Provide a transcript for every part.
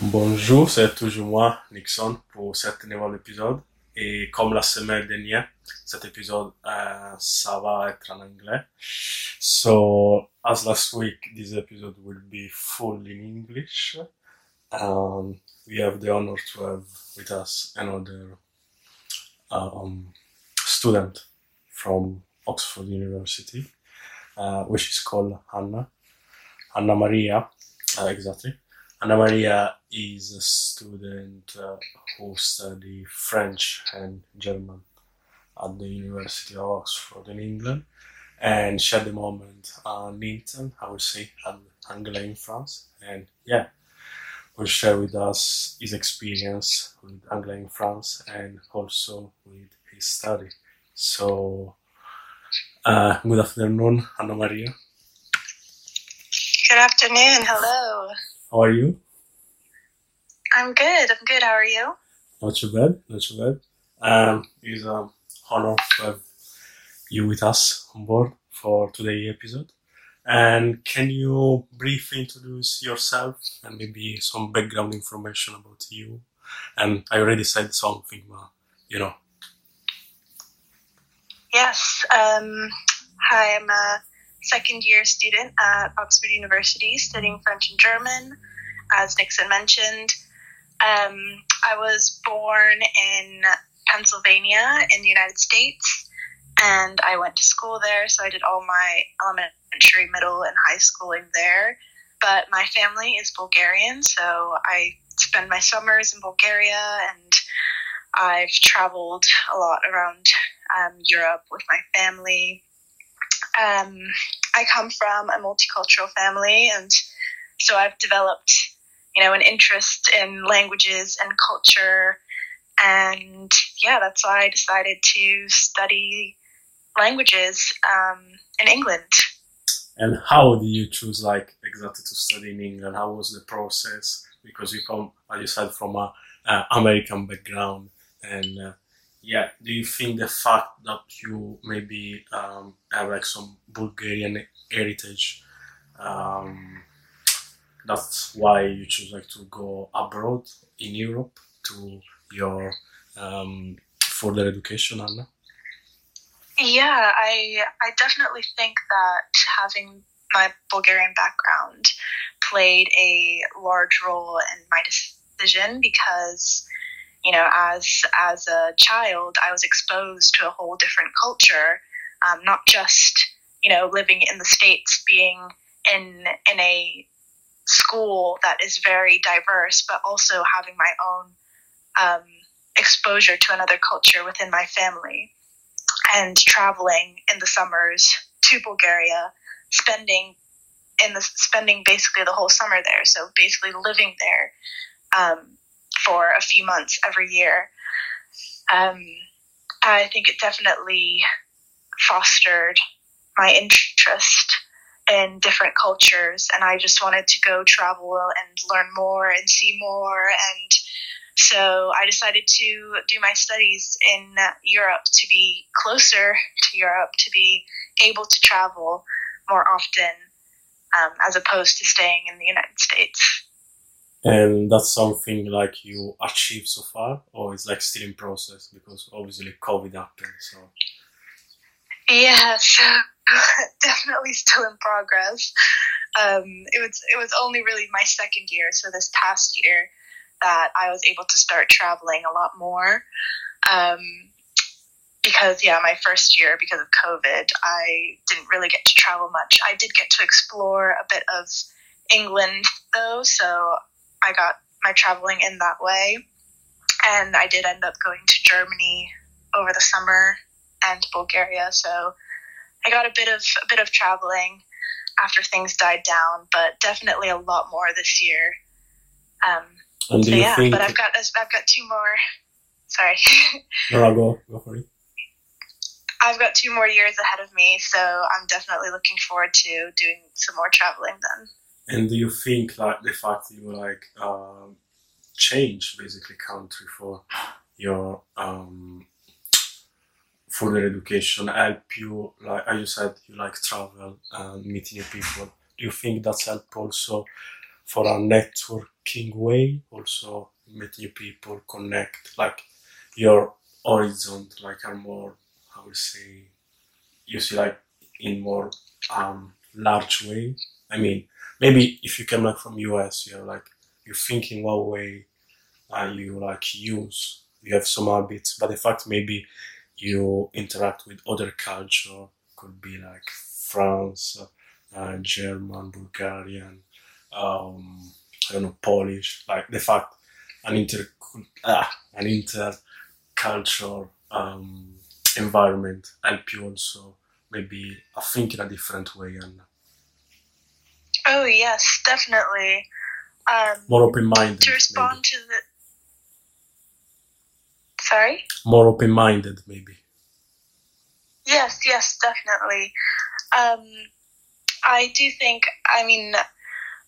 Bonjour, c'est toujours moi, Nixon, pour cet nouvel épisode. Et comme la semaine dernière, cet épisode, uh, en anglais. So, as last week, this episode will be full in English. Um, we have the honor to have with us another um, student from Oxford University, uh, which is called Anna. Anna Maria, uh, exactly. Anna Maria is a student uh, who study French and German at the University of Oxford in England, and she at the moment an intern, I would say, at Anglais in France. And yeah, will share with us his experience with Anglais in France and also with his study. So, uh, good afternoon, Anna Maria. Good afternoon. Hello. How are you? I'm good. I'm good. How are you? Not too bad, not too bad. Um, it's an honor to have you with us on board for today's episode. And can you briefly introduce yourself and maybe some background information about you? And I already said something, but you know. Yes. Um, hi, I'm a second year student at Oxford University studying French and German, as Nixon mentioned. Um, I was born in Pennsylvania in the United States, and I went to school there, so I did all my elementary, middle, and high schooling there. But my family is Bulgarian, so I spend my summers in Bulgaria, and I've traveled a lot around um, Europe with my family. Um, I come from a multicultural family, and so I've developed, you know, an interest in languages and culture. And yeah, that's why I decided to study languages um, in England. And how did you choose, like, exactly to study in England? How was the process? Because you come, as you said, from a uh, American background, and uh, yeah, do you think the fact that you maybe um, have like some Bulgarian heritage, um, that's why you choose like to go abroad in Europe to your um, further education, Anna? Yeah, I I definitely think that having my Bulgarian background played a large role in my decision because you know as as a child I was exposed to a whole different culture, um, not just you know living in the states, being in in a school that is very diverse, but also having my own um, exposure to another culture within my family and traveling in the summers to Bulgaria, spending in the spending basically the whole summer there. So basically living there um, for a few months every year. Um, I think it definitely fostered my interest in different cultures, and I just wanted to go travel and learn more and see more and so I decided to do my studies in Europe to be closer to Europe, to be able to travel more often, um, as opposed to staying in the United States. And that's something like you achieved so far, or it's like still in process because obviously COVID happened. So yeah, so definitely still in progress. Um, it was it was only really my second year, so this past year that I was able to start traveling a lot more. Um, because, yeah, my first year, because of COVID, I didn't really get to travel much. I did get to explore a bit of England, though, so I got my traveling in that way. And I did end up going to Germany over the summer and Bulgaria, so I got a bit of a bit of traveling after things died down, but definitely a lot more this year. Um, and do so you yeah, think? but I've got I've got two more. Sorry, No, I'll go go for it. I've got two more years ahead of me, so I'm definitely looking forward to doing some more traveling then. And do you think like the fact that you like um, change basically country for your um, further education help you like as you said you like travel and meet new people do you think that's help also for a networking way. Also meet new people connect like your horizon like are more I would say you see like in more um large way. I mean maybe if you come like from us you're like you're thinking one way uh, you like use you have some habits. But the fact maybe you interact with other culture could be like france uh, german bulgarian um i don't know polish like the fact an inter ah, an intercultural um environment help you also maybe think in a different way and Oh yes, definitely. Um, more open-minded to respond maybe. to the. Sorry. more open-minded maybe Yes, yes, definitely. Um, I do think. I mean,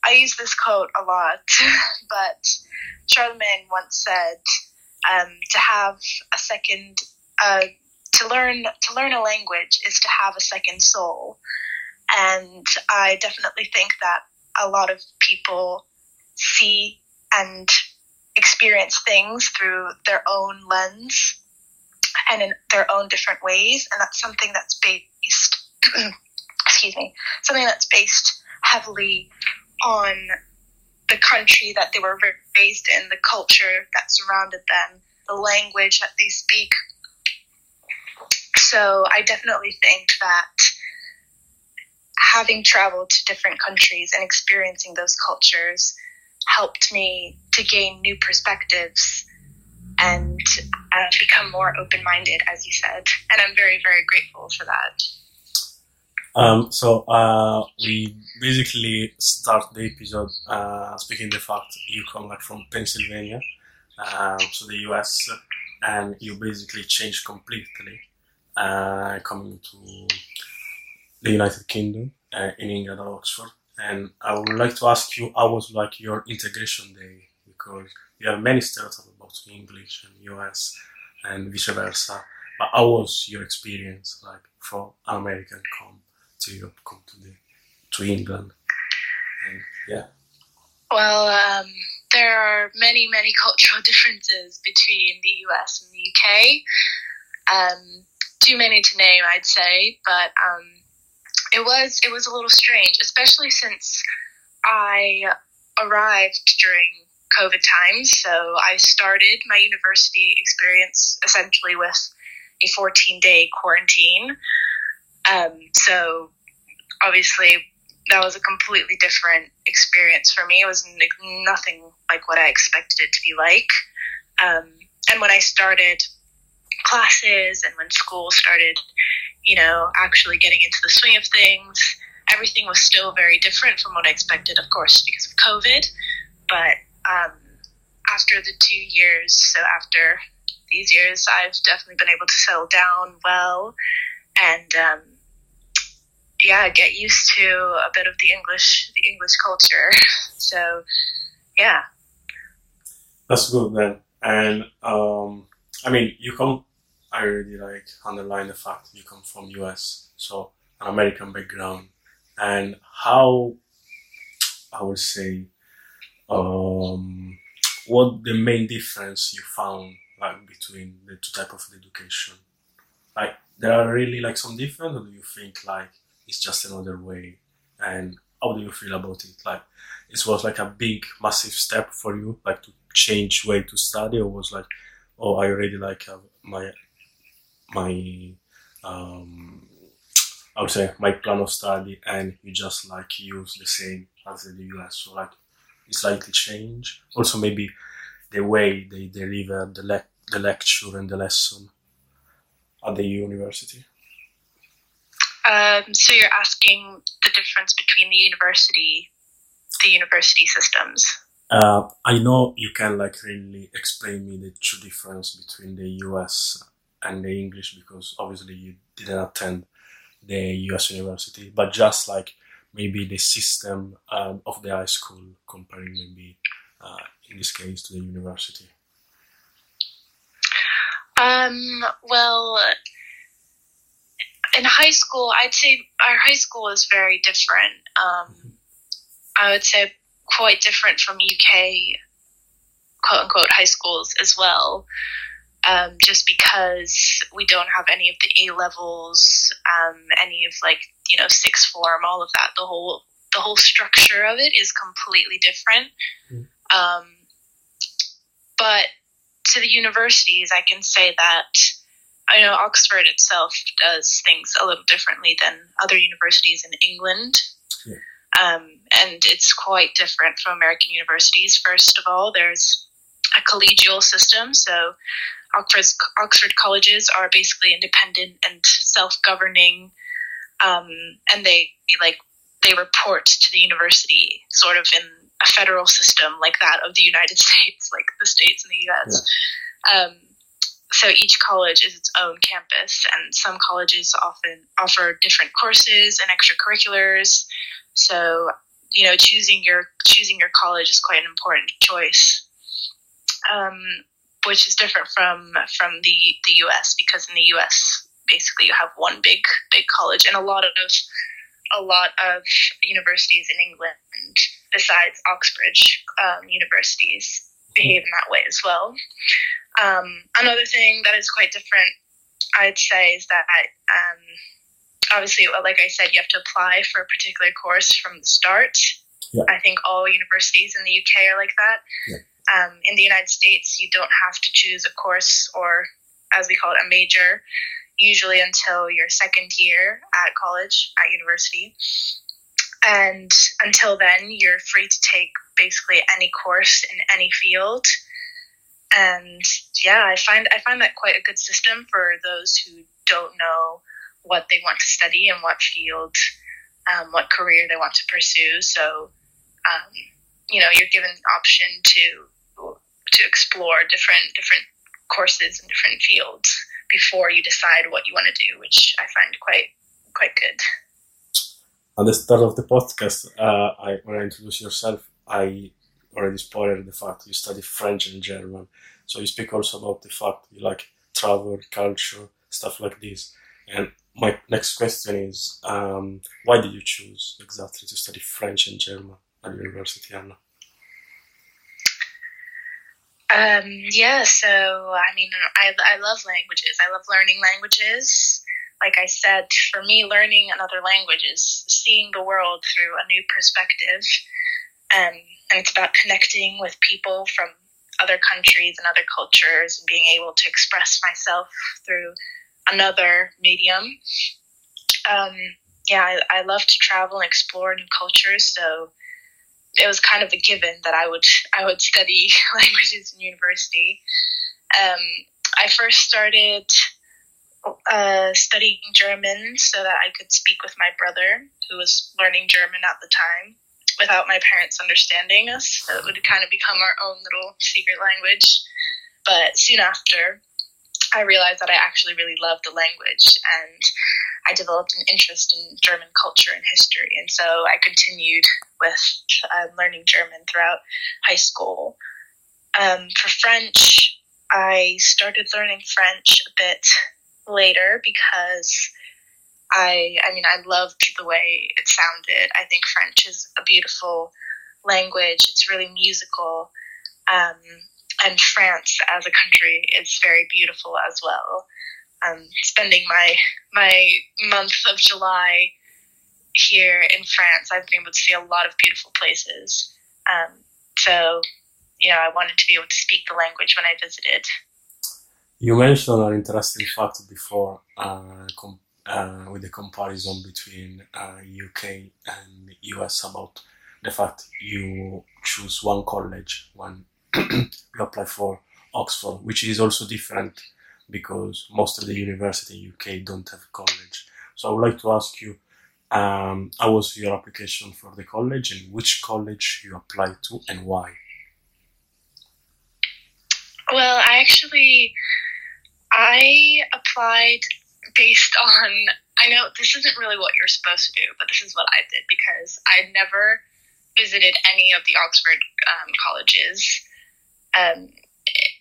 I use this quote a lot, but Charlemagne once said, um, "To have a second, uh, to learn to learn a language is to have a second soul." And I definitely think that a lot of people see and experience things through their own lens and in their own different ways, and that's something that's based. excuse me, something that's based heavily on the country that they were raised in, the culture that surrounded them, the language that they speak. So I definitely think that having traveled to different countries and experiencing those cultures helped me to gain new perspectives and uh, become more open minded, as you said. And I'm very, very grateful for that. Um, so uh, we basically start the episode uh, speaking the fact you come like from Pennsylvania, um, so the US, and you basically change completely uh, coming to the United Kingdom uh, in England at Oxford. And I would like to ask you, how was like your integration day? Because you have many stereotypes about English and US and vice versa. But how was your experience like for an American come to come to the to England? And yeah, Well, um, there are many, many cultural differences between the US and the UK. Um, too many to name, I'd say, but um, it was it was a little strange, especially since I arrived during COVID times. So I started my university experience essentially with a 14 day quarantine. Um, so obviously that was a completely different experience for me. It was nothing like what I expected it to be like. Um, and when I started classes and when school started, you know, actually getting into the swing of things, everything was still very different from what I expected, of course, because of COVID. But um, after the two years, so after these years, I've definitely been able to settle down well and um, yeah, get used to a bit of the English, the English culture. So yeah, that's good then. And um, I mean, you come. I really like underline the fact you come from US, so an American background, and how I would say, um, what the main difference you found like between the two type of education? Like there are really like some difference, or do you think like it's just another way? And how do you feel about it? Like it was like a big, massive step for you, like to change way to study, or was like, oh, I already like have my my um I would say my plan of study, and you just like use the same as in the US. So like it's slightly change. Also maybe the way they deliver the lec- the lecture and the lesson at the university. Um, so you're asking the difference between the university, the university systems. Uh, I know you can like really explain me the true difference between the US and the English because obviously you didn't attend the US university, but just like maybe the system um, of the high school comparing maybe uh, in this case to the university. Um, well, in high school, I'd say our high school is very different. Um, I would say quite different from UK quote unquote high schools as well. Um, just because we don't have any of the A levels, um, any of like you know sixth form, all of that. The whole the whole structure of it is completely different. Mm. Um, but to the universities, I can say that I know Oxford itself does things a little differently than other universities in England. Yeah. Um, and it's quite different from American universities. First of all, there's a collegial system. So Oxford's, Oxford colleges are basically independent and self-governing, um, and they like they report to the university, sort of in a federal system like that of the United States, like the states in the U.S. Yeah. Um, so each college is its own campus, and some colleges often offer different courses and extracurriculars. So you know, choosing your choosing your college is quite an important choice, um, which is different from from the the U.S. because in the U.S. basically you have one big big college, and a lot of a lot of universities in England, besides Oxbridge um, universities, behave in that way as well. Um, another thing that is quite different, I'd say, is that um, obviously, like I said, you have to apply for a particular course from the start. Yeah. I think all universities in the UK are like that. Yeah. Um, in the United States, you don't have to choose a course or, as we call it, a major, usually until your second year at college, at university. And until then, you're free to take basically any course in any field and yeah, I find I find that quite a good system for those who don't know what they want to study and what field, um, what career they want to pursue. So, um, you know, you're given the option to to explore different different courses and different fields before you decide what you want to do, which I find quite quite good. At the start of the podcast, uh, I, when I introduce yourself, I already spoiled the fact you study French and German. So you speak also about the fact you like travel, culture, stuff like this. And my next question is, um, why did you choose exactly to study French and German at university, Anna? Um, yeah, so I mean, I, I love languages. I love learning languages. Like I said, for me, learning another language is seeing the world through a new perspective. Um, and it's about connecting with people from other countries and other cultures and being able to express myself through another medium. Um, yeah, I, I love to travel and explore new cultures, so it was kind of a given that I would I would study languages in university. Um, I first started uh, studying German so that I could speak with my brother, who was learning German at the time without my parents understanding us. So it would kind of become our own little secret language. But soon after, I realized that I actually really loved the language and I developed an interest in German culture and history. And so I continued with uh, learning German throughout high school. Um, for French, I started learning French a bit later because I I mean I loved the way it sounded. I think French is a beautiful language. It's really musical. Um, and France as a country is very beautiful as well. Um, spending my my month of July here in France, I've been able to see a lot of beautiful places. Um, so, you know, I wanted to be able to speak the language when I visited. You mentioned an interesting fact before, uh, uh, with the comparison between uh, UK and US about the fact you choose one college when you apply for Oxford, which is also different because most of the university in UK don't have college. So I would like to ask you, um, how was your application for the college and which college you applied to and why? Well, I actually I applied based on I know this isn't really what you're supposed to do, but this is what I did because I'd never visited any of the Oxford um, colleges. Um,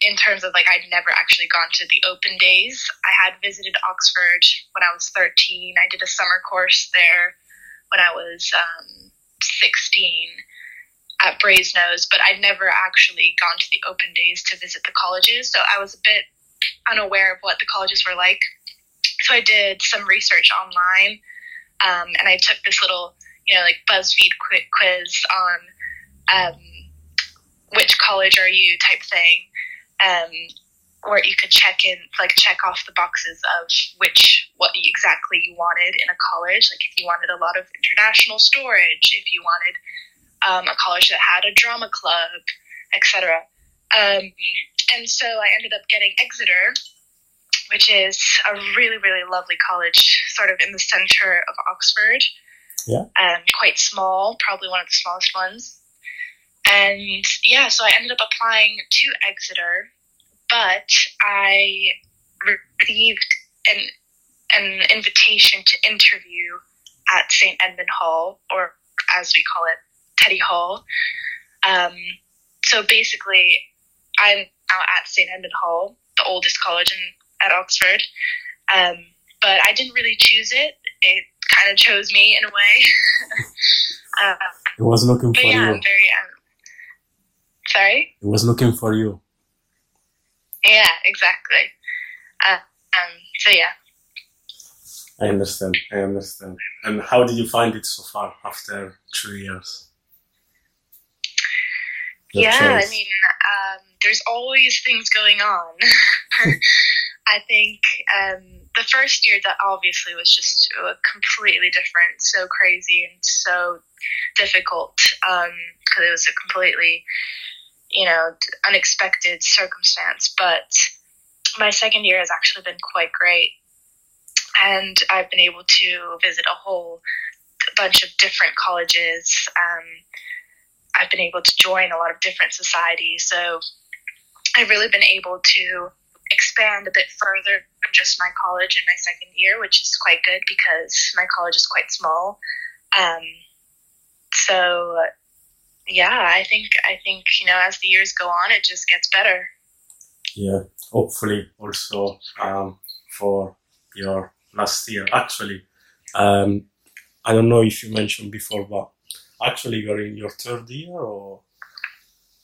in terms of like I'd never actually gone to the open days. I had visited Oxford when I was 13. I did a summer course there when I was um, 16 at Brasenose, but I'd never actually gone to the open days to visit the colleges. So I was a bit unaware of what the colleges were like. So I did some research online um, and I took this little, you know, like BuzzFeed quiz on um, which college are you type thing, um, where you could check in, like check off the boxes of which what exactly you wanted in a college. Like if you wanted a lot of international storage, if you wanted um, a college that had a drama club, etc. Um, and so I ended up getting Exeter, which is a really, really lovely college, sort of in the center of Oxford. Yeah. Um, quite small, probably one of the smallest ones. And yeah, so I ended up applying to Exeter, but I received an an invitation to interview at St. Edmund Hall, or as we call it, Teddy Hall. Um, so basically, I'm now at St. Edmund Hall, the oldest college in, at Oxford. Um, but I didn't really choose it. It kind of chose me in a way. uh, it was looking for yeah, you. I'm very, um, sorry? It was looking for you. Yeah, exactly. Uh, um, so yeah. I understand. I understand. And how did you find it so far after three years? yeah, choice? I mean, um, there's always things going on. I think um, the first year that obviously was just completely different, so crazy and so difficult because um, it was a completely, you know, unexpected circumstance. But my second year has actually been quite great, and I've been able to visit a whole bunch of different colleges. Um, I've been able to join a lot of different societies, so I've really been able to expand a bit further just my college in my second year, which is quite good because my college is quite small. Um, so yeah, I think I think you know as the years go on, it just gets better. Yeah, hopefully also um, for your last year. Actually, um, I don't know if you mentioned before, but actually you're in your third year or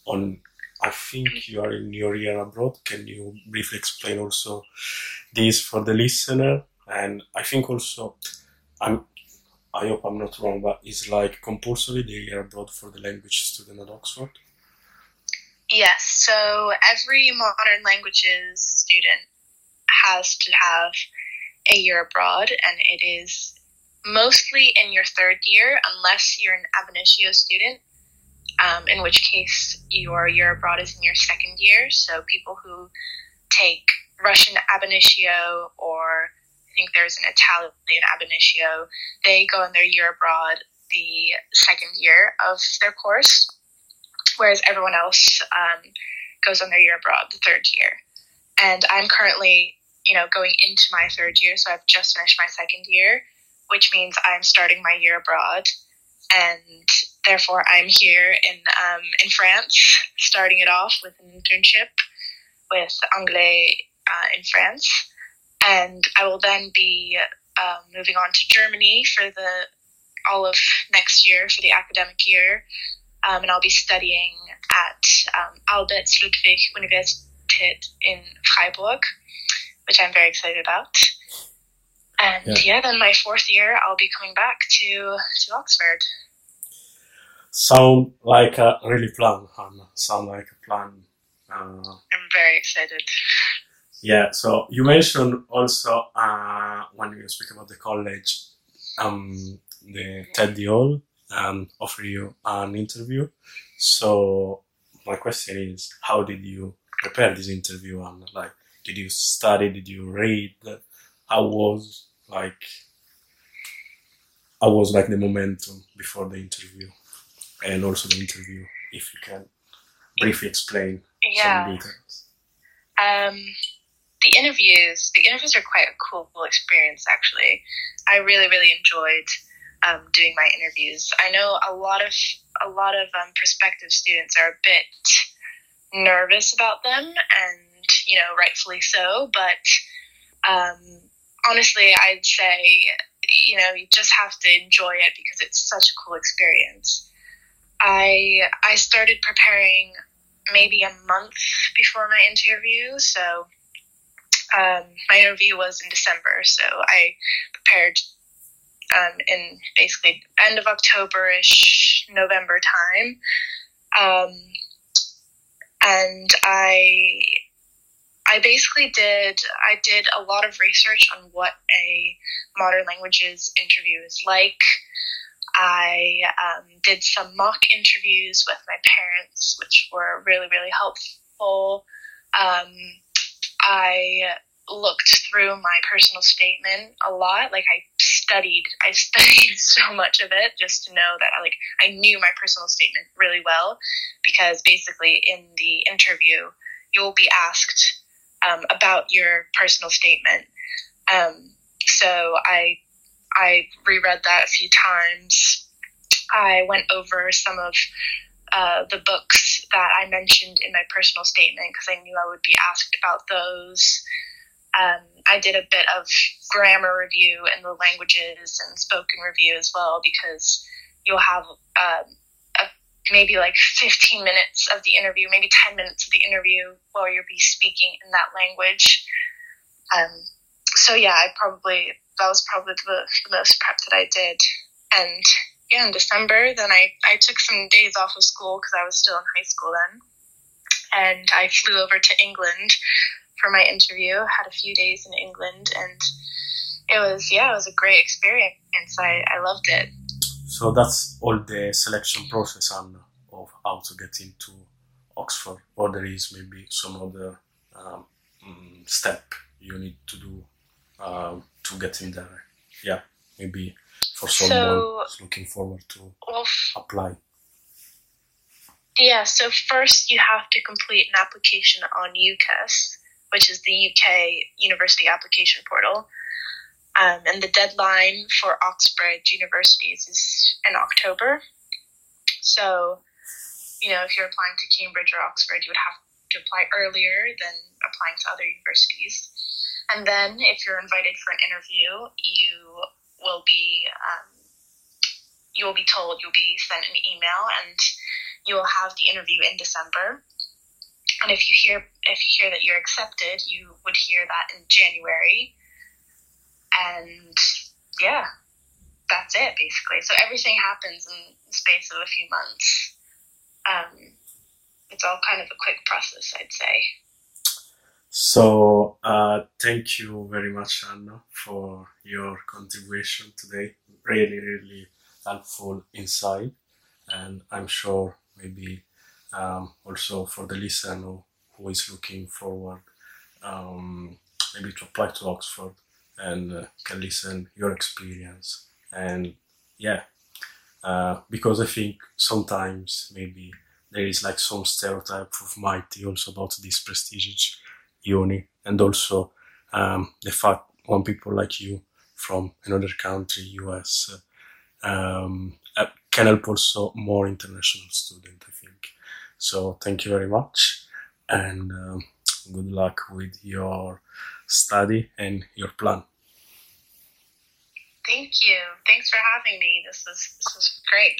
on I think you are in your year abroad. Can you briefly explain also this for the listener? And I think also, I'm, I hope I'm not wrong, but it's like compulsory the year abroad for the language student at Oxford? Yes, so every modern languages student has to have a year abroad, and it is mostly in your third year, unless you're an ab initio student, um, in which case your year abroad is in your second year. So people who take Russian ab initio or I think there's an Italian ab initio, they go on their year abroad the second year of their course, whereas everyone else um, goes on their year abroad the third year. And I'm currently, you know, going into my third year, so I've just finished my second year, which means I'm starting my year abroad. And therefore, I'm here in um, in France, starting it off with an internship with Anglais uh, in France, and I will then be uh, moving on to Germany for the all of next year for the academic year, um, and I'll be studying at um, Alberts Ludwig Universität in Freiburg, which I'm very excited about. And yeah. yeah, then my fourth year, I'll be coming back to to Oxford sound like a really plan, Hannah. Sound like a plan. Uh, I'm very excited. Yeah, so you mentioned also uh, when you speak about the college, um, the Teddy Hall um, offer you an interview. So my question is, how did you prepare this interview? And like, did you study? Did you read? How was like? I was like the momentum before the interview? and also the interview, if you can briefly explain yeah. some details. Um, the interviews, the interviews are quite a cool experience. Actually, I really, really enjoyed um, doing my interviews. I know a lot of a lot of um, prospective students are a bit nervous about them, and you know, rightfully so. But um, honestly, I'd say you know you just have to enjoy it because it's such a cool experience. I I started preparing maybe a month before my interview, so um, my interview was in December, so I prepared um, in basically end of October ish, November time. Um, and I I basically did I did a lot of research on what a modern languages interview is like. I um, did some mock interviews with my parents, which were really really helpful. Um, I looked through my personal statement a lot. Like I studied, I studied so much of it just to know that I like I knew my personal statement really well because basically in the interview you will be asked um, about your personal statement. Um, so I I reread that a few times. I went over some of uh, the books that I mentioned in my personal statement because I knew I would be asked about those. Um, I did a bit of grammar review in the languages and spoken review as well because you'll have um, maybe like 15 minutes of the interview, maybe 10 minutes of the interview while you'll be speaking in that language. Um, so yeah, I probably that was probably the, the most prep that I did, and yeah, in December, then I I took some days off of school because I was still in high school then, and I flew over to England for my interview. Had a few days in England, and it was yeah, it was a great experience. I I loved it. So that's all the selection process and of how to get into Oxford, or there is maybe some other um, mm, step you need to do uh, to get in there. Yeah, maybe for someone So- who's looking forward to Well, apply. yeah. So first, you have to complete an application on UCAS, which is the UK University Application Portal. Um, and the deadline for Oxbridge universities is in October. So, you know, if you're applying to Cambridge or Oxford, you would have to apply earlier than applying to other universities. And then, if you're invited for an interview, you will be um, you will be told you'll be sent an email, and you will have the interview in December. And if you hear if you hear that you're accepted, you would hear that in January. And yeah, that's it basically. So everything happens in the space of a few months. Um, it's all kind of a quick process, I'd say. So uh, thank you very much, Anna, for your contribution today. Really, really helpful insight, and I'm sure maybe um, also for the listener who is looking forward, um, maybe to apply to Oxford and uh, can listen your experience. And yeah, uh, because I think sometimes maybe there is like some stereotype of Mighty also about this prestigious uni. And also um, the fact when people like you from another country us uh, um, uh, can help also more international student i think. So thank you very much and um, good luck with your study and your plan Thank you. Thanks for having me. This was this was great.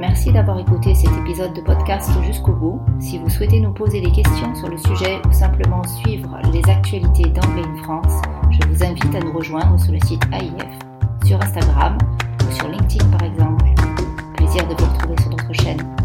Merci d'avoir écouté cet épisode de podcast jusqu'au bout. Si vous souhaitez nous poser des questions sur le sujet ou simplement suivre les actualités d'Anglais in France, je vous invite à nous rejoindre sur le site AIF, sur Instagram ou sur LinkedIn par exemple. Plaisir de vous retrouver sur notre chaîne.